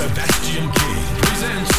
Sebastian King presents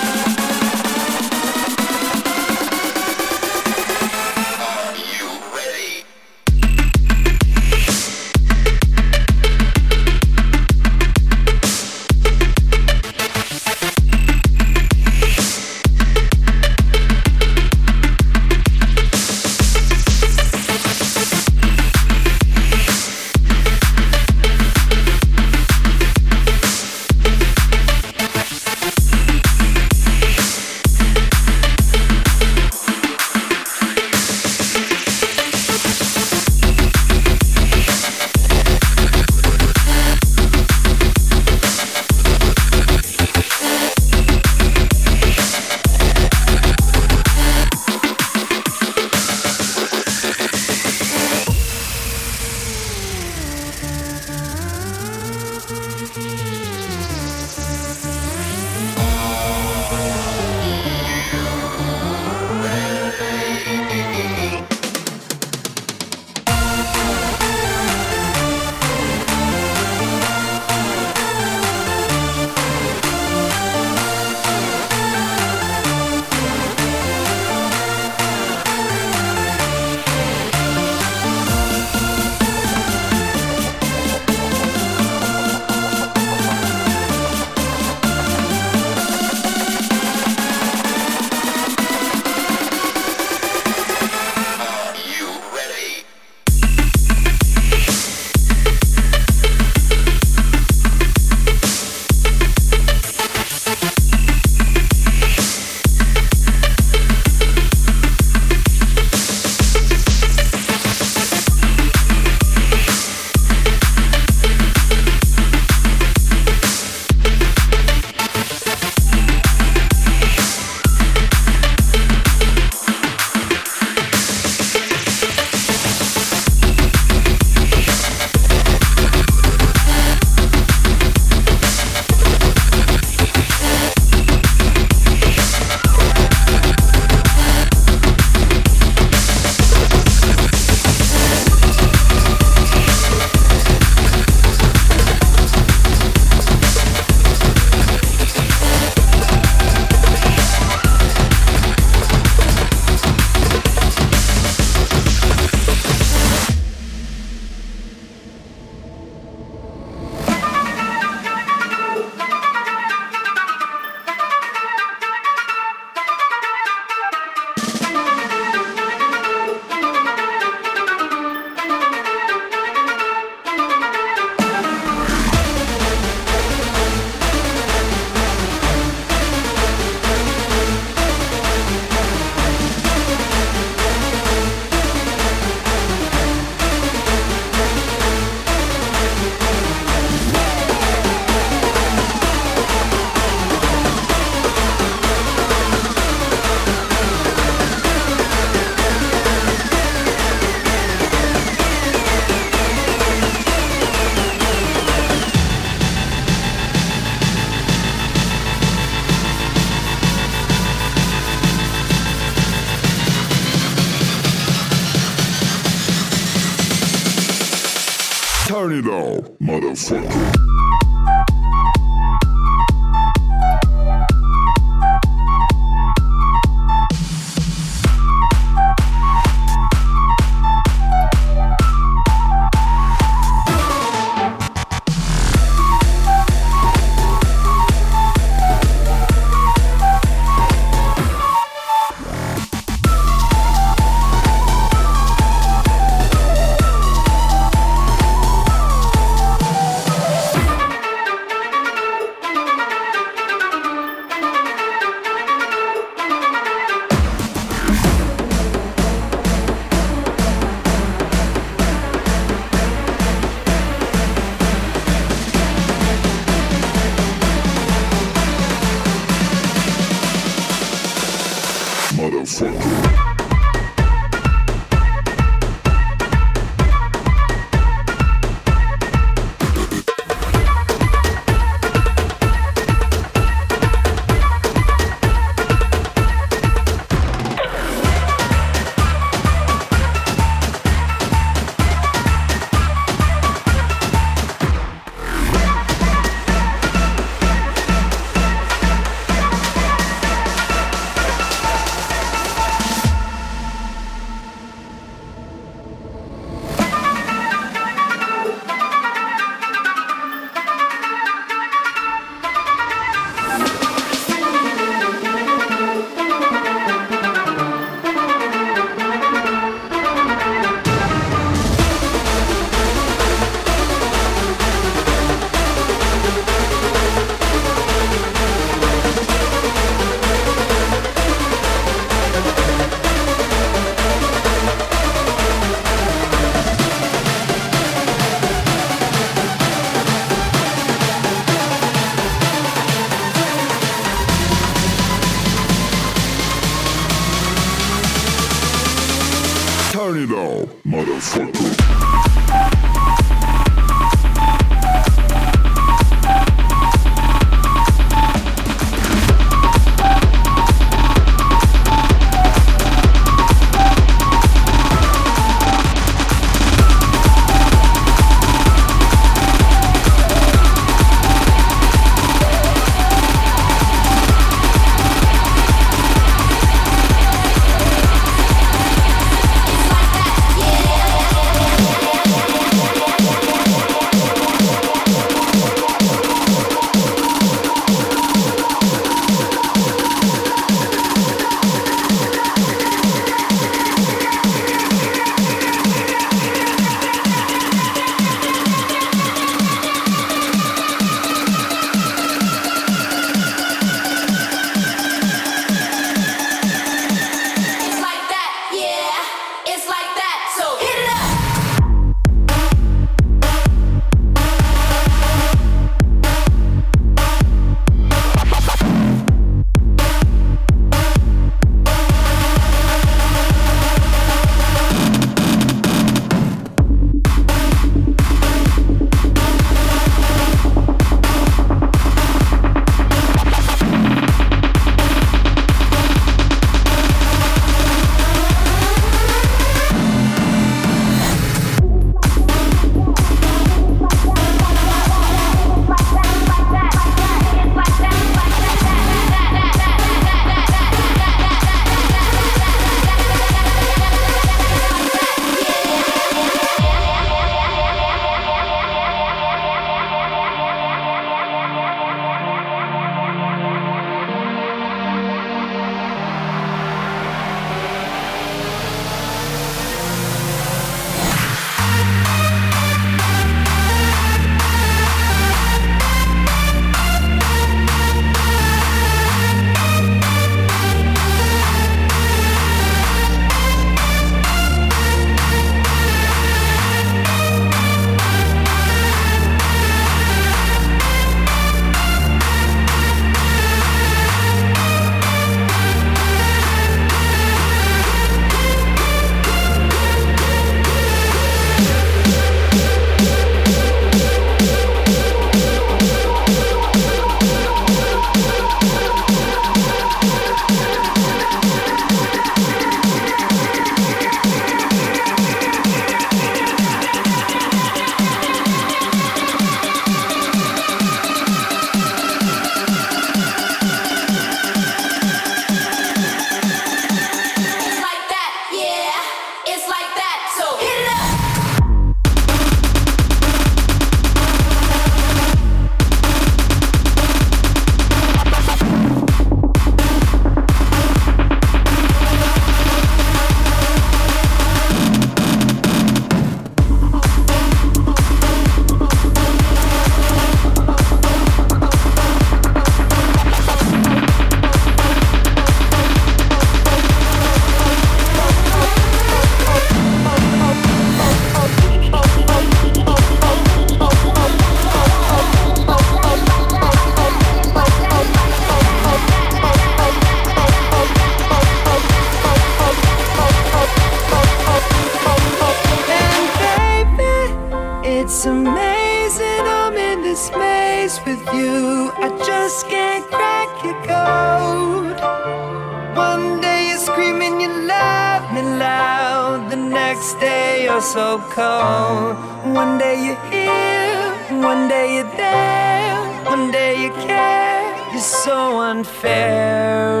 One day you're here, one day you're there, one day you care. You're so unfair.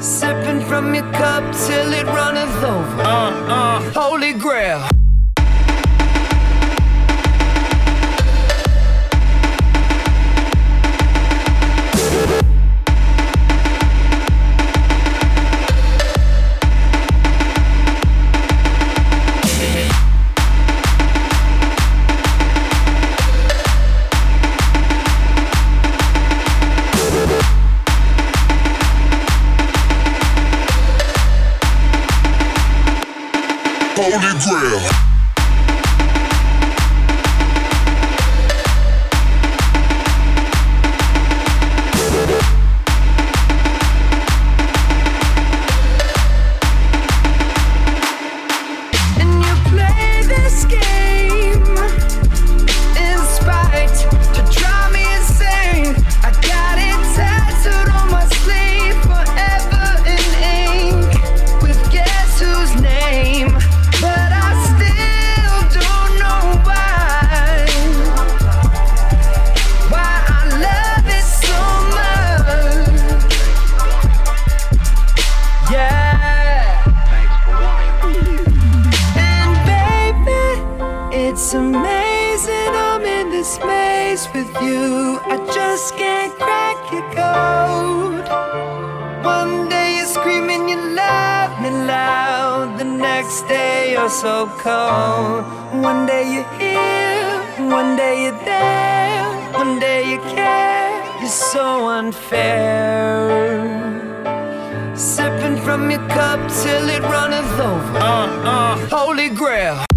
Sipping from your cup till it runneth over. Uh, uh. Holy grail. so unfair. Sipping from your cup till it runneth over. Uh, uh. Holy grail.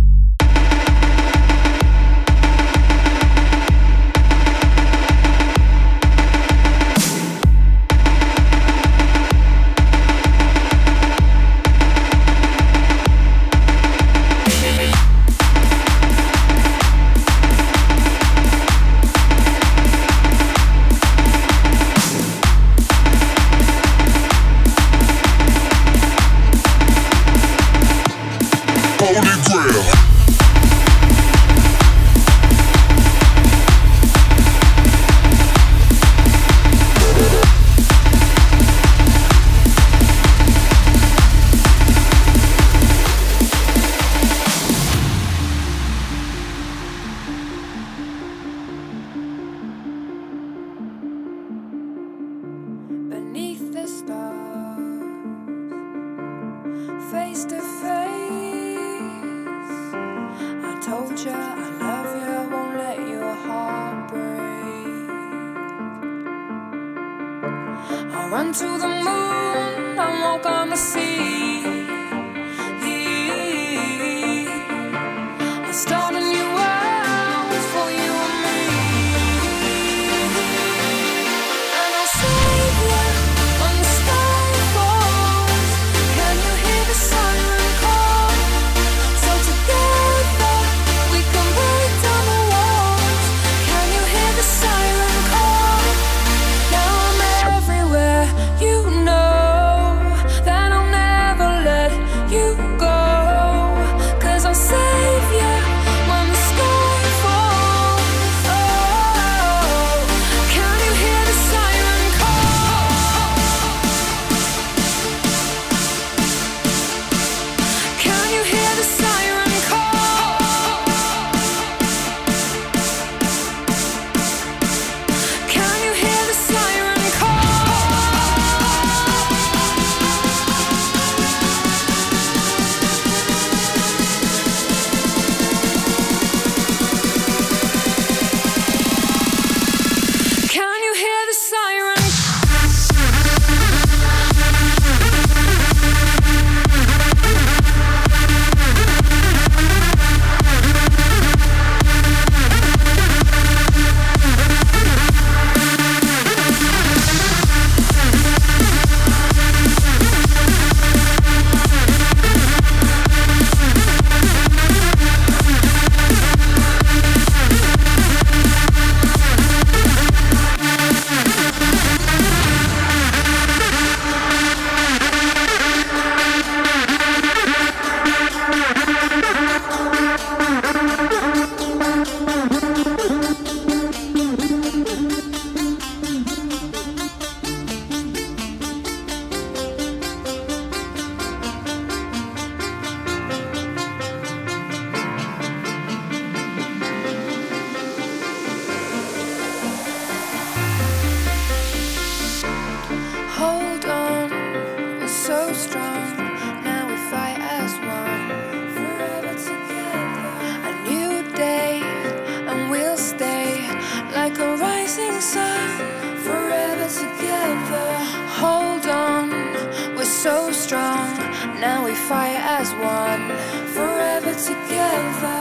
Fight as one, forever together,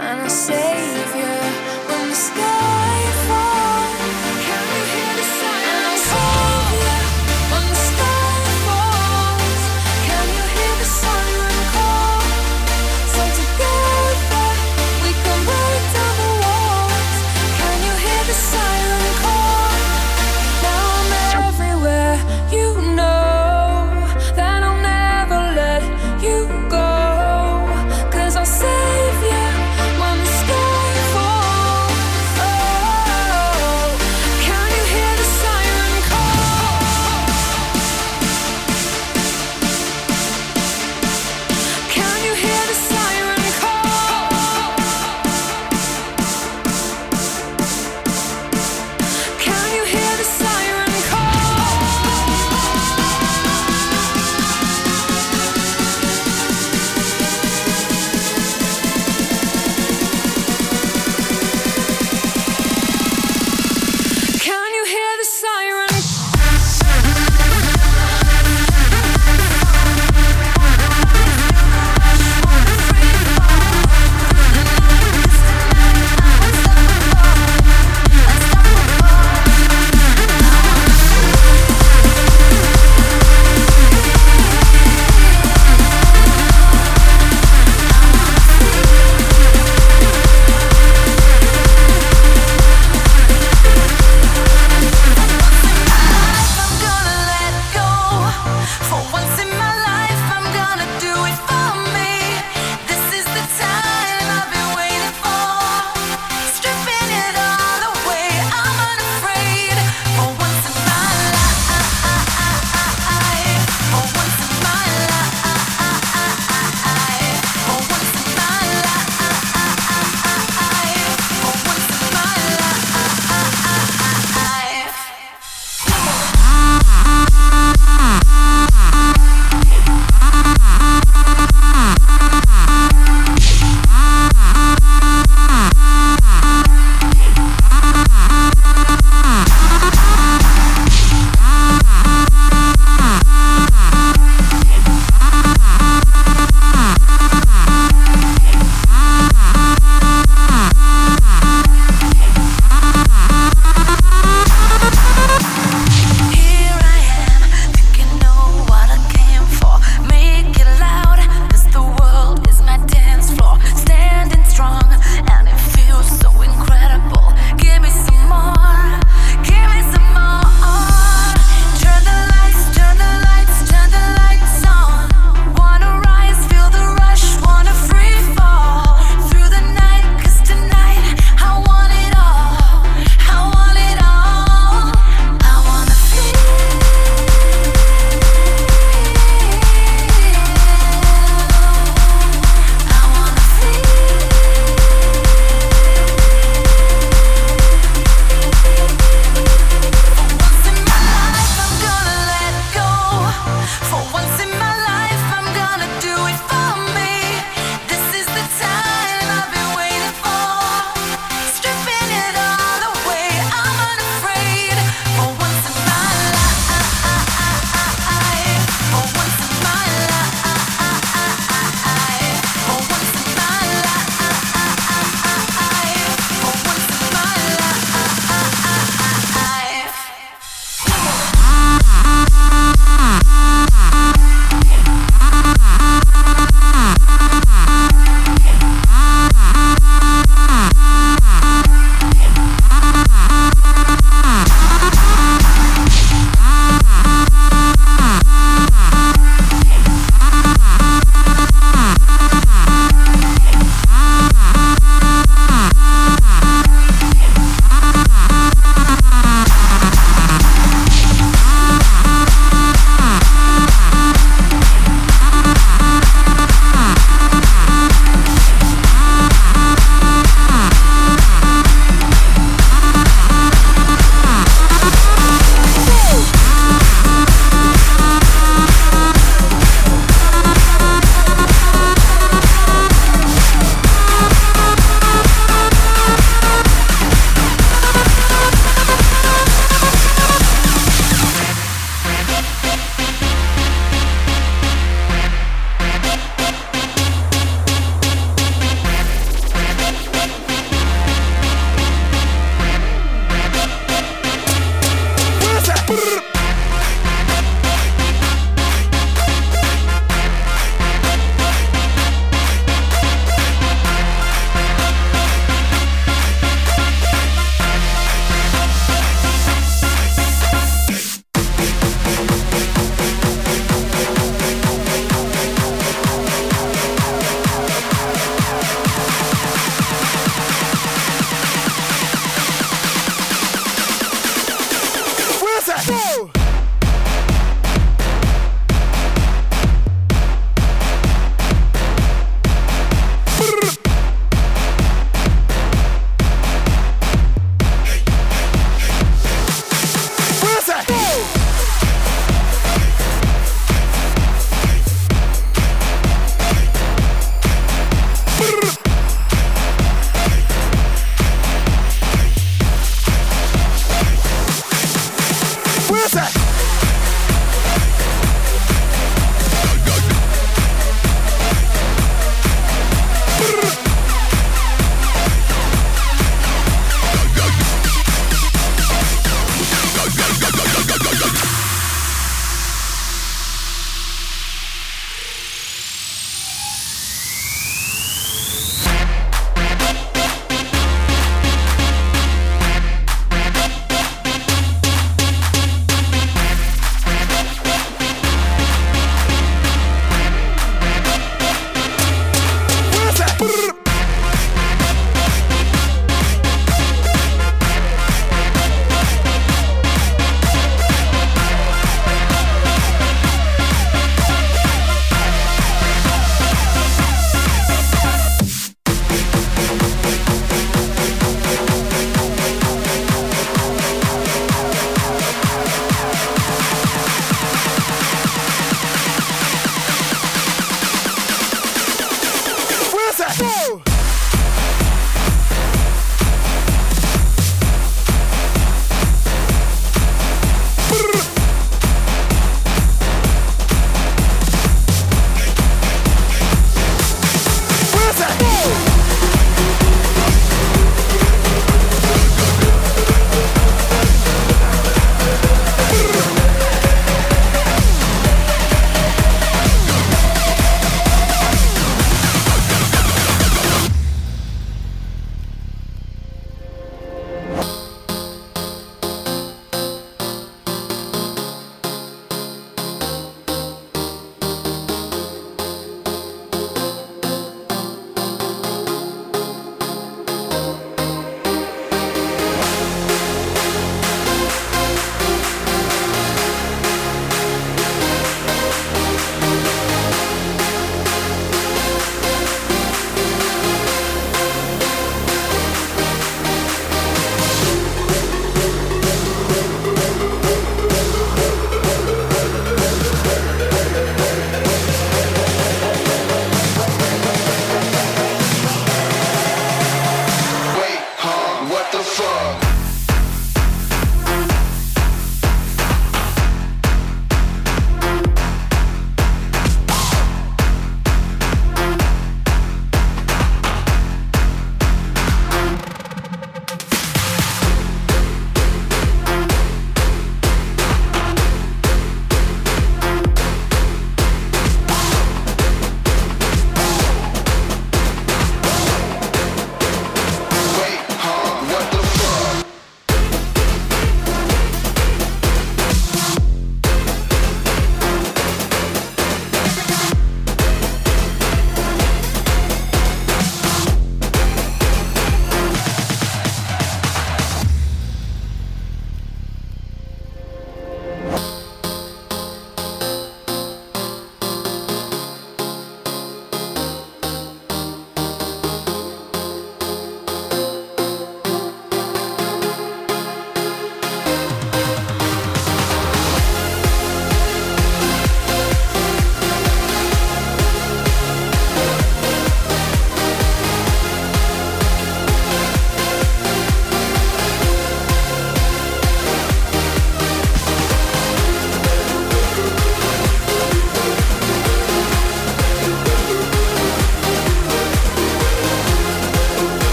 and save you.